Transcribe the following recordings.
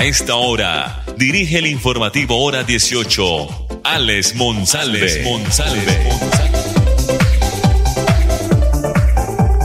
A esta hora, dirige el informativo Hora 18, Alex Monsalve.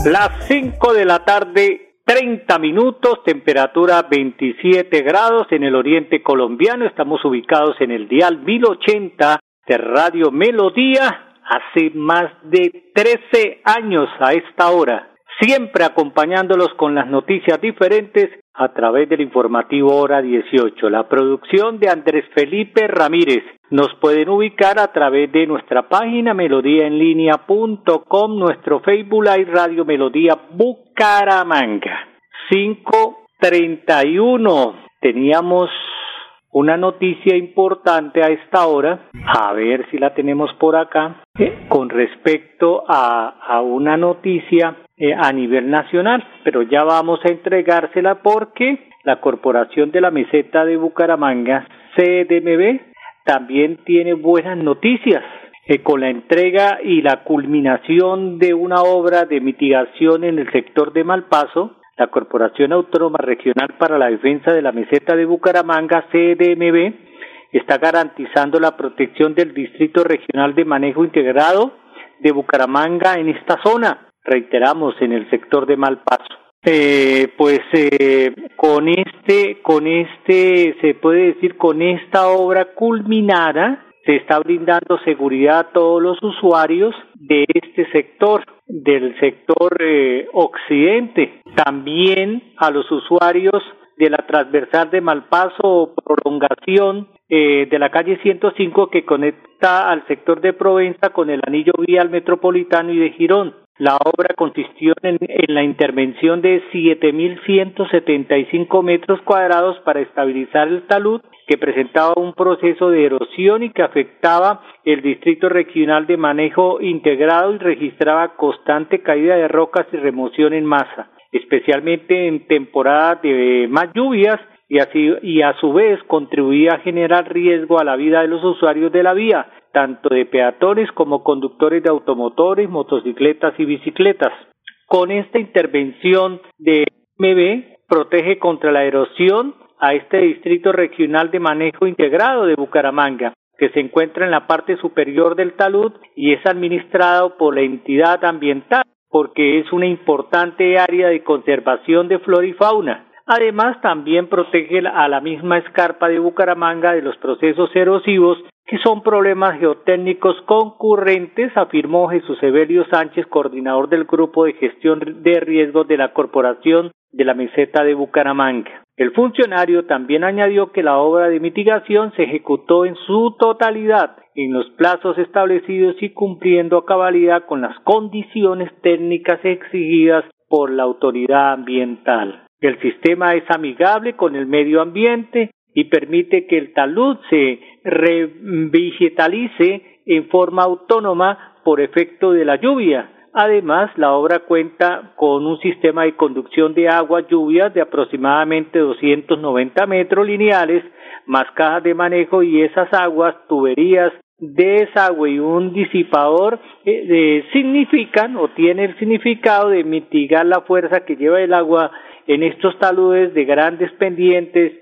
Las 5 de la tarde, 30 minutos, temperatura 27 grados en el oriente colombiano. Estamos ubicados en el dial 1080 de Radio Melodía hace más de 13 años a esta hora siempre acompañándolos con las noticias diferentes a través del informativo Hora 18. La producción de Andrés Felipe Ramírez. Nos pueden ubicar a través de nuestra página melodíaenlínea.com, nuestro Facebook Live Radio Melodía Bucaramanga. 531. Teníamos una noticia importante a esta hora, a ver si la tenemos por acá, eh, con respecto a, a una noticia eh, a nivel nacional, pero ya vamos a entregársela porque la Corporación de la Meseta de Bucaramanga, CDMB, también tiene buenas noticias. Eh, con la entrega y la culminación de una obra de mitigación en el sector de Malpaso, la Corporación Autónoma Regional para la Defensa de la Meseta de Bucaramanga, CDMB, está garantizando la protección del Distrito Regional de Manejo Integrado de Bucaramanga en esta zona reiteramos, en el sector de Malpaso. Eh, pues eh, con este, con este, se puede decir, con esta obra culminada, se está brindando seguridad a todos los usuarios de este sector, del sector eh, occidente, también a los usuarios de la transversal de Malpaso o prolongación eh, de la calle 105 que conecta al sector de Provenza con el anillo vial metropolitano y de Girón. La obra consistió en, la intervención de 7.175 metros cuadrados para estabilizar el talud que presentaba un proceso de erosión y que afectaba el Distrito Regional de Manejo Integrado y registraba constante caída de rocas y remoción en masa, especialmente en temporada de más lluvias y, así, y a su vez contribuía a generar riesgo a la vida de los usuarios de la vía, tanto de peatones como conductores de automotores, motocicletas y bicicletas. Con esta intervención de MB protege contra la erosión a este distrito regional de manejo integrado de Bucaramanga, que se encuentra en la parte superior del talud y es administrado por la entidad ambiental, porque es una importante área de conservación de flora y fauna. Además, también protege a la misma escarpa de Bucaramanga de los procesos erosivos que son problemas geotécnicos concurrentes, afirmó Jesús Evelio Sánchez, coordinador del Grupo de Gestión de Riesgos de la Corporación de la Meseta de Bucaramanga. El funcionario también añadió que la obra de mitigación se ejecutó en su totalidad en los plazos establecidos y cumpliendo a cabalidad con las condiciones técnicas exigidas por la autoridad ambiental. El sistema es amigable con el medio ambiente y permite que el talud se revegetalice en forma autónoma por efecto de la lluvia. Además, la obra cuenta con un sistema de conducción de agua lluvia de aproximadamente 290 metros lineales, más cajas de manejo y esas aguas, tuberías de desagüe y un disipador eh, significan o tiene el significado de mitigar la fuerza que lleva el agua en estos taludes de grandes pendientes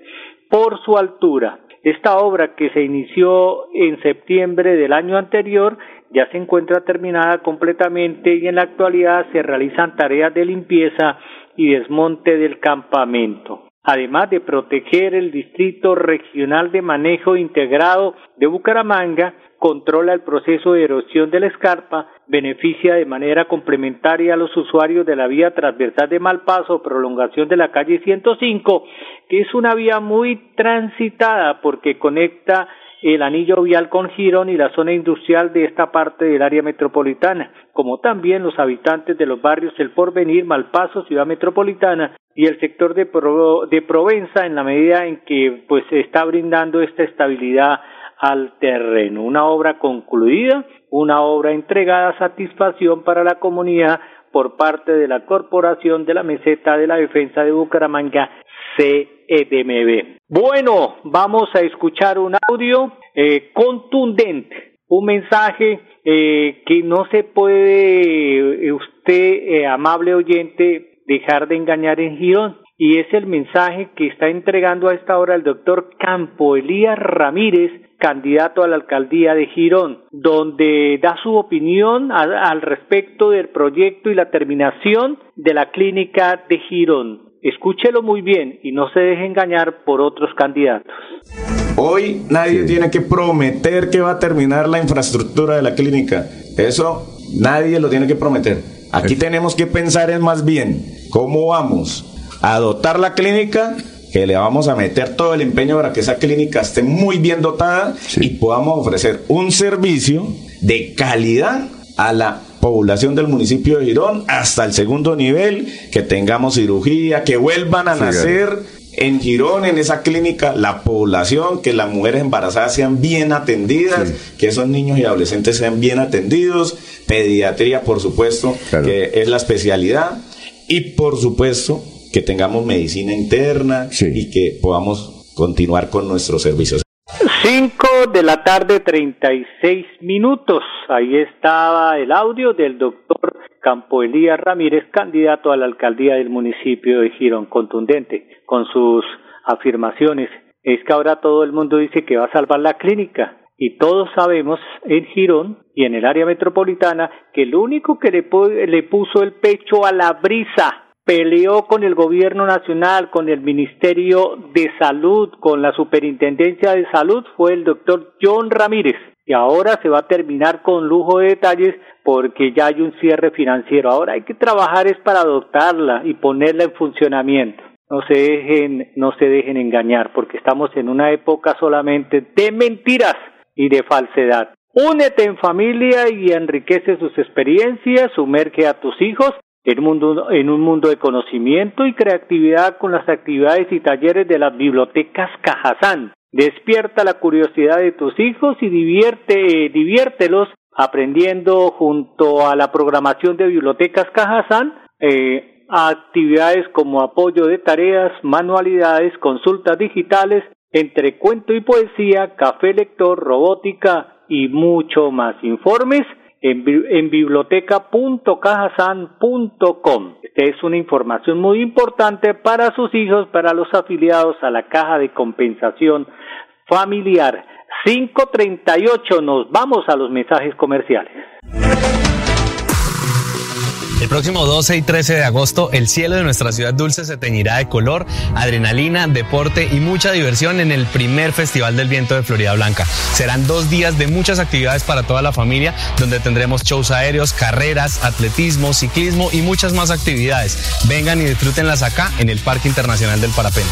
por su altura. Esta obra que se inició en septiembre del año anterior ya se encuentra terminada completamente y en la actualidad se realizan tareas de limpieza y desmonte del campamento. Además de proteger el Distrito Regional de Manejo Integrado de Bucaramanga, controla el proceso de erosión de la escarpa, beneficia de manera complementaria a los usuarios de la vía transversal de Malpaso, prolongación de la calle 105, que es una vía muy transitada porque conecta el anillo vial con Girón y la zona industrial de esta parte del área metropolitana, como también los habitantes de los barrios El Porvenir, Malpaso, Ciudad Metropolitana, y el sector de, de Provenza en la medida en que pues está brindando esta estabilidad al terreno. Una obra concluida, una obra entregada a satisfacción para la comunidad por parte de la Corporación de la Meseta de la Defensa de Bucaramanga, CEDMB. Bueno, vamos a escuchar un audio eh, contundente, un mensaje eh, que no se puede eh, usted, amable oyente, dejar de engañar en Girón. Y es el mensaje que está entregando a esta hora el doctor Campo Elías Ramírez, candidato a la alcaldía de Girón, donde da su opinión al respecto del proyecto y la terminación de la clínica de Girón. Escúchelo muy bien y no se deje engañar por otros candidatos. Hoy nadie tiene que prometer que va a terminar la infraestructura de la clínica. Eso nadie lo tiene que prometer. Aquí tenemos que pensar en más bien cómo vamos a dotar la clínica que le vamos a meter todo el empeño para que esa clínica esté muy bien dotada y podamos ofrecer un servicio de calidad a la población del municipio de Girón hasta el segundo nivel, que tengamos cirugía, que vuelvan a nacer en Girón, en esa clínica, la población, que las mujeres embarazadas sean bien atendidas, que esos niños y adolescentes sean bien atendidos, pediatría, por supuesto, que es la especialidad, y por supuesto, que tengamos medicina interna y que podamos continuar con nuestros servicios. Cinco de la tarde, treinta y seis minutos. Ahí estaba el audio del doctor Campo Elías Ramírez, candidato a la alcaldía del municipio de Girón, contundente con sus afirmaciones. Es que ahora todo el mundo dice que va a salvar la clínica. Y todos sabemos en Girón y en el área metropolitana que el único que le, le puso el pecho a la brisa peleó con el gobierno nacional, con el Ministerio de Salud, con la Superintendencia de Salud, fue el doctor John Ramírez. Y ahora se va a terminar con lujo de detalles porque ya hay un cierre financiero. Ahora hay que trabajar es para adoptarla y ponerla en funcionamiento. No se dejen, no se dejen engañar porque estamos en una época solamente de mentiras y de falsedad. Únete en familia y enriquece sus experiencias, sumerge a tus hijos en un, mundo, en un mundo de conocimiento y creatividad con las actividades y talleres de las bibliotecas Cajazán. Despierta la curiosidad de tus hijos y divierte, diviértelos aprendiendo junto a la programación de bibliotecas Cajazán eh, actividades como apoyo de tareas, manualidades, consultas digitales, entre cuento y poesía, café lector, robótica y mucho más. Informes en, biblioteca.cajasan.com. Esta es una información muy importante para sus hijos, para los afiliados a la caja de compensación familiar. 538, nos vamos a los mensajes comerciales. El próximo 12 y 13 de agosto, el cielo de nuestra ciudad dulce se teñirá de color, adrenalina, deporte y mucha diversión en el primer Festival del Viento de Florida Blanca. Serán dos días de muchas actividades para toda la familia, donde tendremos shows aéreos, carreras, atletismo, ciclismo y muchas más actividades. Vengan y disfrútenlas acá en el Parque Internacional del Parapente.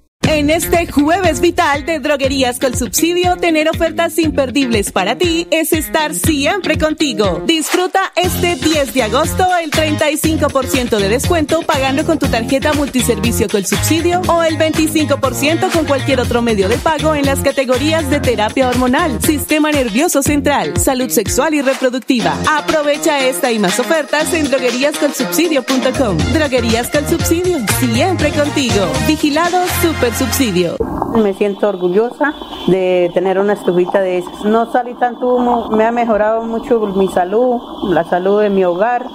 En este jueves vital de Droguerías con Subsidio, tener ofertas imperdibles para ti es estar siempre contigo. Disfruta este 10 de agosto el 35% de descuento pagando con tu tarjeta multiservicio con subsidio o el 25% con cualquier otro medio de pago en las categorías de terapia hormonal, sistema nervioso central, salud sexual y reproductiva. Aprovecha esta y más ofertas en drogueríascolsubsidio.com. Droguerías con Subsidio, siempre contigo. Vigilado Super subsidio. Me siento orgullosa de tener una estufita de esas. No salí tanto humo, me ha mejorado mucho mi salud, la salud de mi hogar.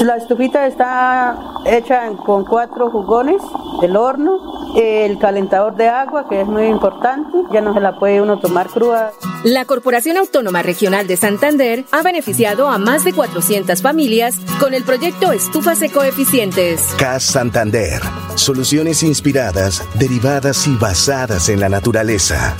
La estufita está hecha con cuatro jugones del horno el calentador de agua, que es muy importante, ya no se la puede uno tomar cruda. La Corporación Autónoma Regional de Santander ha beneficiado a más de 400 familias con el proyecto Estufas Ecoeficientes. CAS Santander. Soluciones inspiradas, derivadas y basadas en la naturaleza.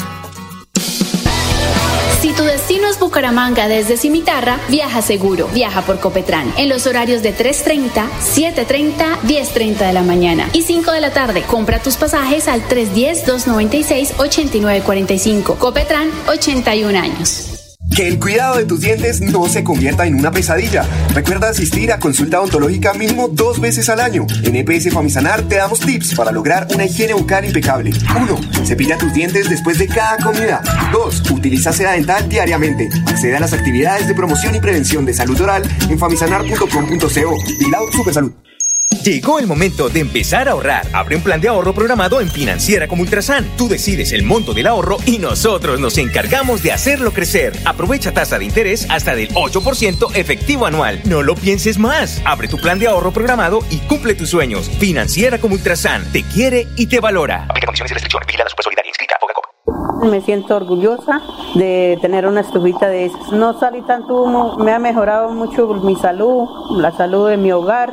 Si tu destino es Bucaramanga desde Cimitarra, viaja seguro. Viaja por Copetran en los horarios de 3.30, 7.30, 10.30 de la mañana y 5 de la tarde. Compra tus pasajes al 310-296-8945. Copetran, 81 años. Que el cuidado de tus dientes no se convierta en una pesadilla. Recuerda asistir a consulta odontológica mínimo dos veces al año. En EPS Famisanar te damos tips para lograr una higiene bucal impecable. 1. Cepilla tus dientes después de cada comida. 2. Utiliza seda dental diariamente. Accede a las actividades de promoción y prevención de salud oral en famisanar.com.co. Vilao Supersalud. Llegó el momento de empezar a ahorrar. Abre un plan de ahorro programado en Financiera como Ultrasan. Tú decides el monto del ahorro y nosotros nos encargamos de hacerlo crecer. Aprovecha tasa de interés hasta del 8% efectivo anual. No lo pienses más. Abre tu plan de ahorro programado y cumple tus sueños. Financiera como Ultrasan te quiere y te valora. Aplica condiciones y restricciones. Vigilada Solidaria inscrita. Me siento orgullosa de tener una estufita de esas. No salí tanto humo, me ha mejorado mucho mi salud, la salud de mi hogar.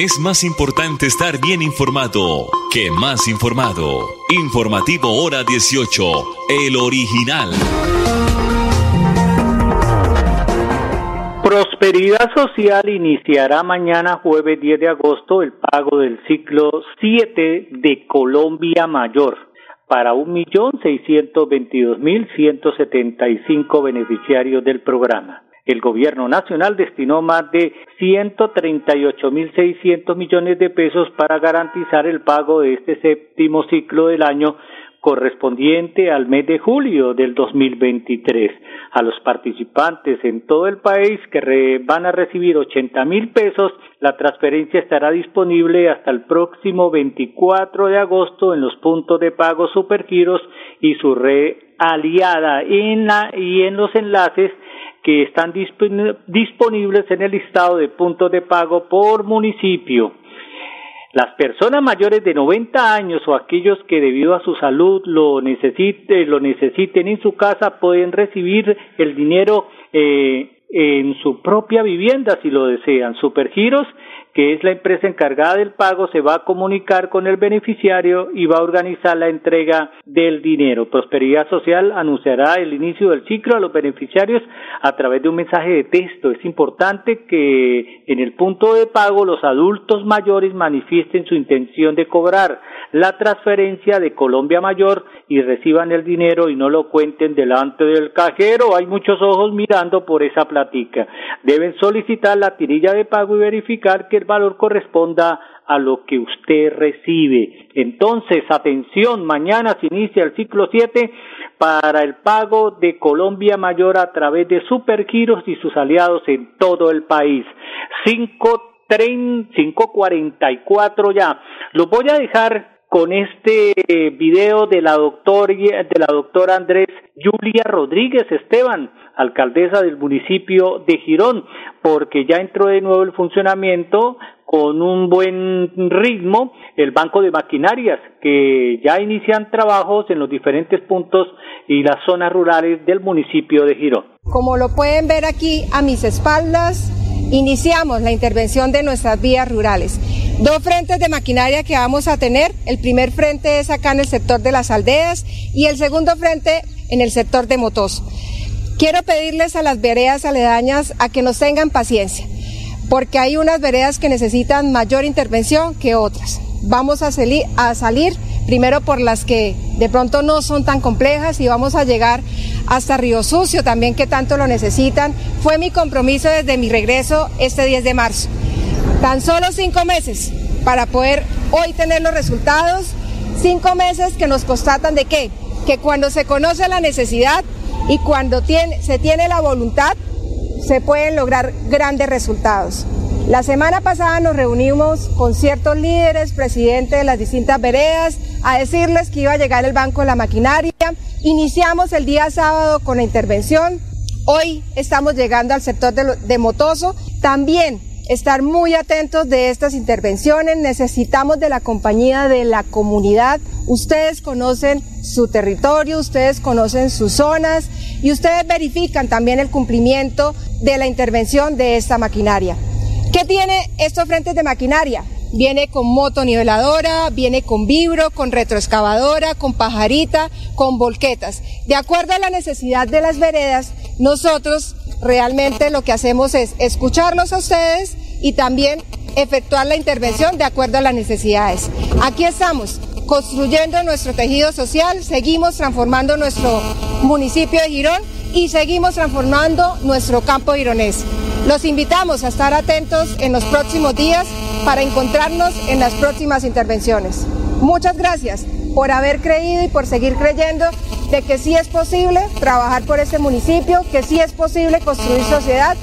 Es más importante estar bien informado que más informado. Informativo Hora 18, el original. Prosperidad Social iniciará mañana jueves 10 de agosto el pago del ciclo 7 de Colombia Mayor para 1.622.175 beneficiarios del programa el gobierno nacional destinó más de 138.600 millones de pesos para garantizar el pago de este séptimo ciclo del año correspondiente al mes de julio del 2023. A los participantes en todo el país que van a recibir 80 mil pesos, la transferencia estará disponible hasta el próximo 24 de agosto en los puntos de pago Supergiros y su red aliada en la, y en los enlaces que están disponibles en el listado de puntos de pago por municipio. Las personas mayores de 90 años o aquellos que debido a su salud lo, necesiten, lo necesiten en su casa pueden recibir el dinero eh, en su propia vivienda si lo desean. Supergiros que es la empresa encargada del pago, se va a comunicar con el beneficiario y va a organizar la entrega del dinero. Prosperidad Social anunciará el inicio del ciclo a los beneficiarios a través de un mensaje de texto. Es importante que en el punto de pago los adultos mayores manifiesten su intención de cobrar la transferencia de Colombia Mayor y reciban el dinero y no lo cuenten delante del cajero. Hay muchos ojos mirando por esa platica. Deben solicitar la tirilla de pago y verificar que el valor corresponda a lo que usted recibe. Entonces, atención, mañana se inicia el ciclo 7 para el pago de Colombia Mayor a través de Supergiros y sus aliados en todo el país. 5.44 ya. Lo voy a dejar con este video de la doctora de la doctora Andrés Julia Rodríguez Esteban alcaldesa del municipio de Girón, porque ya entró de nuevo el funcionamiento con un buen ritmo el banco de maquinarias que ya inician trabajos en los diferentes puntos y las zonas rurales del municipio de Girón. Como lo pueden ver aquí a mis espaldas, iniciamos la intervención de nuestras vías rurales. Dos frentes de maquinaria que vamos a tener. El primer frente es acá en el sector de las aldeas y el segundo frente en el sector de Motos. Quiero pedirles a las veredas aledañas a que nos tengan paciencia, porque hay unas veredas que necesitan mayor intervención que otras. Vamos a, salir, a salir primero por las que de pronto no son tan complejas y vamos a llegar hasta Río Sucio también que tanto lo necesitan. Fue mi compromiso desde mi regreso este 10 de marzo. Tan solo cinco meses para poder hoy tener los resultados, cinco meses que nos constatan de qué? Que cuando se conoce la necesidad y cuando tiene, se tiene la voluntad, se pueden lograr grandes resultados. La semana pasada nos reunimos con ciertos líderes, presidentes de las distintas veredas, a decirles que iba a llegar el Banco de la Maquinaria. Iniciamos el día sábado con la intervención. Hoy estamos llegando al sector de, de Motoso. También estar muy atentos de estas intervenciones. Necesitamos de la compañía de la comunidad. Ustedes conocen su territorio, ustedes conocen sus zonas y ustedes verifican también el cumplimiento de la intervención de esta maquinaria. ¿Qué tiene estos frentes de maquinaria? Viene con motoniveladora, viene con vibro, con retroexcavadora, con pajarita, con volquetas. De acuerdo a la necesidad de las veredas, nosotros realmente lo que hacemos es escucharlos a ustedes y también efectuar la intervención de acuerdo a las necesidades. Aquí estamos construyendo nuestro tejido social, seguimos transformando nuestro municipio de Girón y seguimos transformando nuestro campo gironés. Los invitamos a estar atentos en los próximos días para encontrarnos en las próximas intervenciones. Muchas gracias por haber creído y por seguir creyendo de que sí es posible trabajar por este municipio, que sí es posible construir sociedad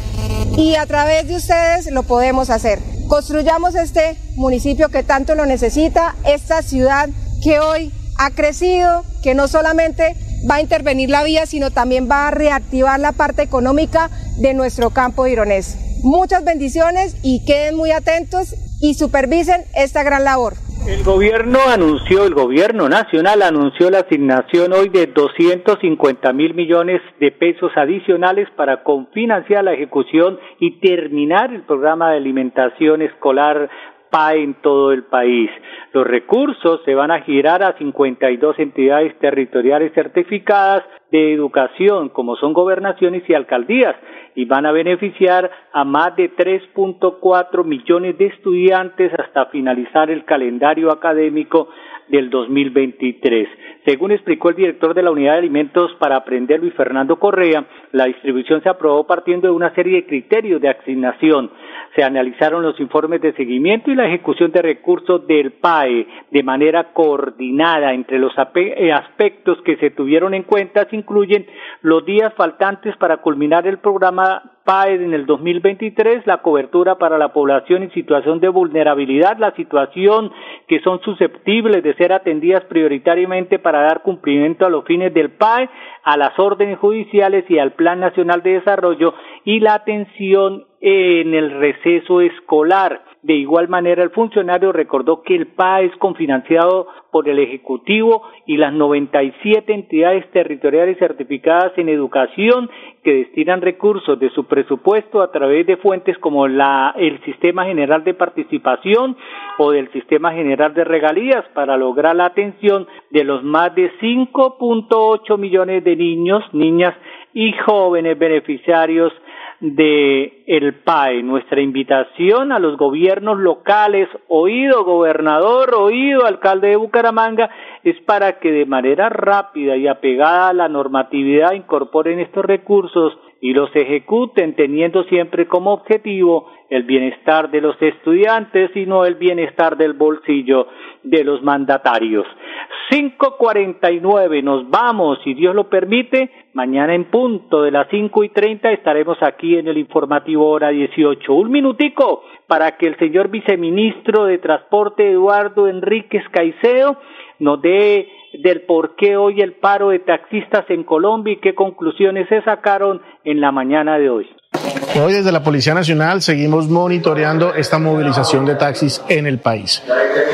y a través de ustedes lo podemos hacer. Construyamos este municipio que tanto lo necesita, esta ciudad que hoy ha crecido, que no solamente va a intervenir la vía, sino también va a reactivar la parte económica de nuestro campo ironés. Muchas bendiciones y queden muy atentos y supervisen esta gran labor. El gobierno anunció, el gobierno nacional anunció la asignación hoy de 250 mil millones de pesos adicionales para confinanciar la ejecución y terminar el programa de alimentación escolar PAE en todo el país. Los recursos se van a girar a 52 entidades territoriales certificadas de educación, como son gobernaciones y alcaldías, y van a beneficiar a más de 3.4 millones de estudiantes hasta finalizar el calendario académico del 2023. Según explicó el director de la Unidad de Alimentos para Aprender, Luis Fernando Correa, la distribución se aprobó partiendo de una serie de criterios de asignación. Se analizaron los informes de seguimiento y la ejecución de recursos del PAE de manera coordinada. Entre los eh, aspectos que se tuvieron en cuenta se incluyen los días faltantes para culminar el programa PAE en el 2023, la cobertura para la población en situación de vulnerabilidad, la situación que son susceptibles de ser atendidas prioritariamente para dar cumplimiento a los fines del PAE, a las órdenes judiciales y al Plan Nacional de Desarrollo y la atención en el receso escolar. De igual manera, el funcionario recordó que el PA es confinanciado por el Ejecutivo y las 97 entidades territoriales certificadas en educación que destinan recursos de su presupuesto a través de fuentes como la, el Sistema General de Participación o del Sistema General de Regalías para lograr la atención de los más de 5.8 millones de niños, niñas y jóvenes beneficiarios de el PAE. Nuestra invitación a los gobiernos locales, oído gobernador, oído alcalde de Bucaramanga, es para que de manera rápida y apegada a la normatividad incorporen estos recursos y los ejecuten teniendo siempre como objetivo el bienestar de los estudiantes y no el bienestar del bolsillo de los mandatarios. 5.49, nos vamos, si Dios lo permite, mañana en punto de las cinco y treinta estaremos aquí en el informativo hora 18. Un minutico para que el señor viceministro de Transporte Eduardo Enríquez Caicedo nos dé del por qué hoy el paro de taxistas en Colombia y qué conclusiones se sacaron en la mañana de hoy. Hoy desde la Policía Nacional seguimos monitoreando esta movilización de taxis en el país.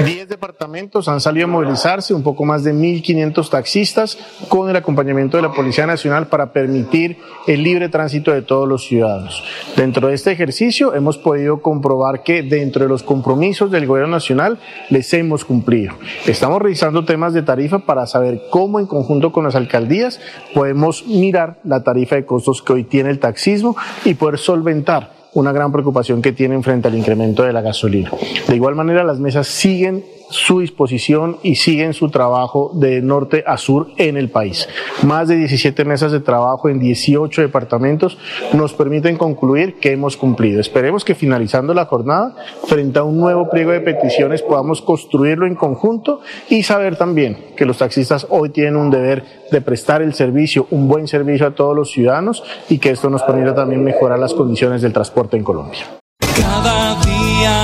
Diez departamentos han salido a movilizarse, un poco más de 1.500 taxistas, con el acompañamiento de la Policía Nacional para permitir el libre tránsito de todos los ciudadanos. Dentro de este ejercicio hemos podido comprobar que dentro de los compromisos del Gobierno Nacional les hemos cumplido. Estamos revisando temas de tarifa para saber cómo en conjunto con las alcaldías podemos mirar la tarifa de costos que hoy tiene el taxismo y poder solventar una gran preocupación que tienen frente al incremento de la gasolina. De igual manera, las mesas siguen su disposición y siguen su trabajo de norte a sur en el país. Más de 17 mesas de trabajo en 18 departamentos nos permiten concluir que hemos cumplido. Esperemos que finalizando la jornada, frente a un nuevo pliego de peticiones, podamos construirlo en conjunto y saber también que los taxistas hoy tienen un deber de prestar el servicio, un buen servicio a todos los ciudadanos y que esto nos permita también mejorar las condiciones del transporte en Colombia. Cada día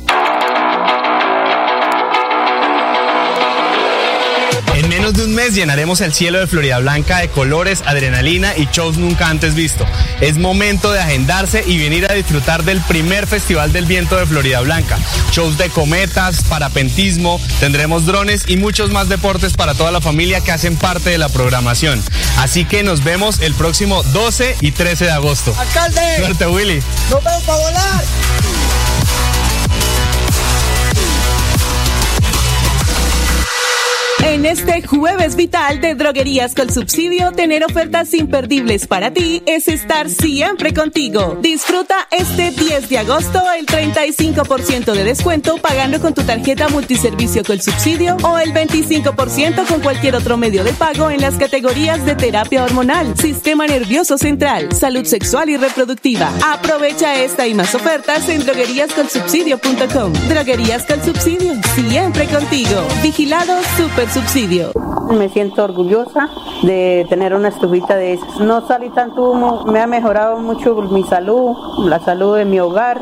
Menos de un mes llenaremos el cielo de Florida Blanca de colores, adrenalina y shows nunca antes visto. Es momento de agendarse y venir a disfrutar del primer Festival del Viento de Florida Blanca. Shows de cometas, parapentismo, tendremos drones y muchos más deportes para toda la familia que hacen parte de la programación. Así que nos vemos el próximo 12 y 13 de agosto. ¡Alcalde! Suerte, Willy. ¡Nos vemos para volar! En este jueves vital de Droguerías con Subsidio, tener ofertas imperdibles para ti es estar siempre contigo. Disfruta este 10 de agosto el 35% de descuento pagando con tu tarjeta multiservicio con subsidio o el 25% con cualquier otro medio de pago en las categorías de terapia hormonal, sistema nervioso central, salud sexual y reproductiva. Aprovecha esta y más ofertas en drogueríascolsubsidio.com. Droguerías con Subsidio, siempre contigo. Vigilado Super Subsidio. Me siento orgullosa de tener una estufita de esas. No salí tanto humo, me ha mejorado mucho mi salud, la salud de mi hogar.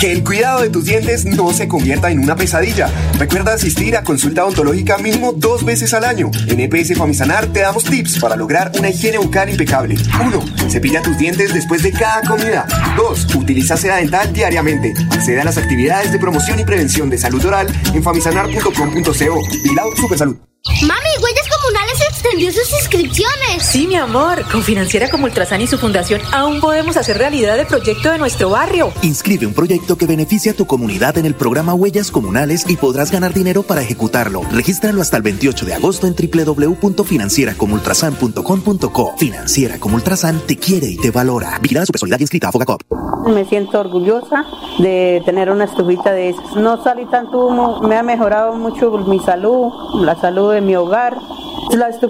Que el cuidado de tus dientes no se convierta en una pesadilla. Recuerda asistir a consulta odontológica mínimo dos veces al año. En EPS Famisanar te damos tips para lograr una higiene bucal impecable. 1. Cepilla tus dientes después de cada comida. 2. Utiliza seda dental diariamente. Accede a las actividades de promoción y prevención de salud oral en famisanar.com.co. Vigilado Supersalud. Mami, Huellas Comunales extendió sus inscripciones. Sí, mi amor. Con Financiera como Ultrasan y su fundación aún podemos hacer realidad el proyecto de nuestro barrio. Inscribe un proyecto que beneficie a tu comunidad en el programa Huellas Comunales y podrás ganar dinero para ejecutarlo. Regístralo hasta el 28 de agosto en www.financieracomultrasan.com.co. Financiera como Ultrasan te quiere y te valora. Vigilada Supersolidaria inscrita a Fogacop. Me siento orgullosa de tener una estufita de esas. No salí tanto humo, me ha mejorado mucho mi salud, la salud de mi hogar. La estufita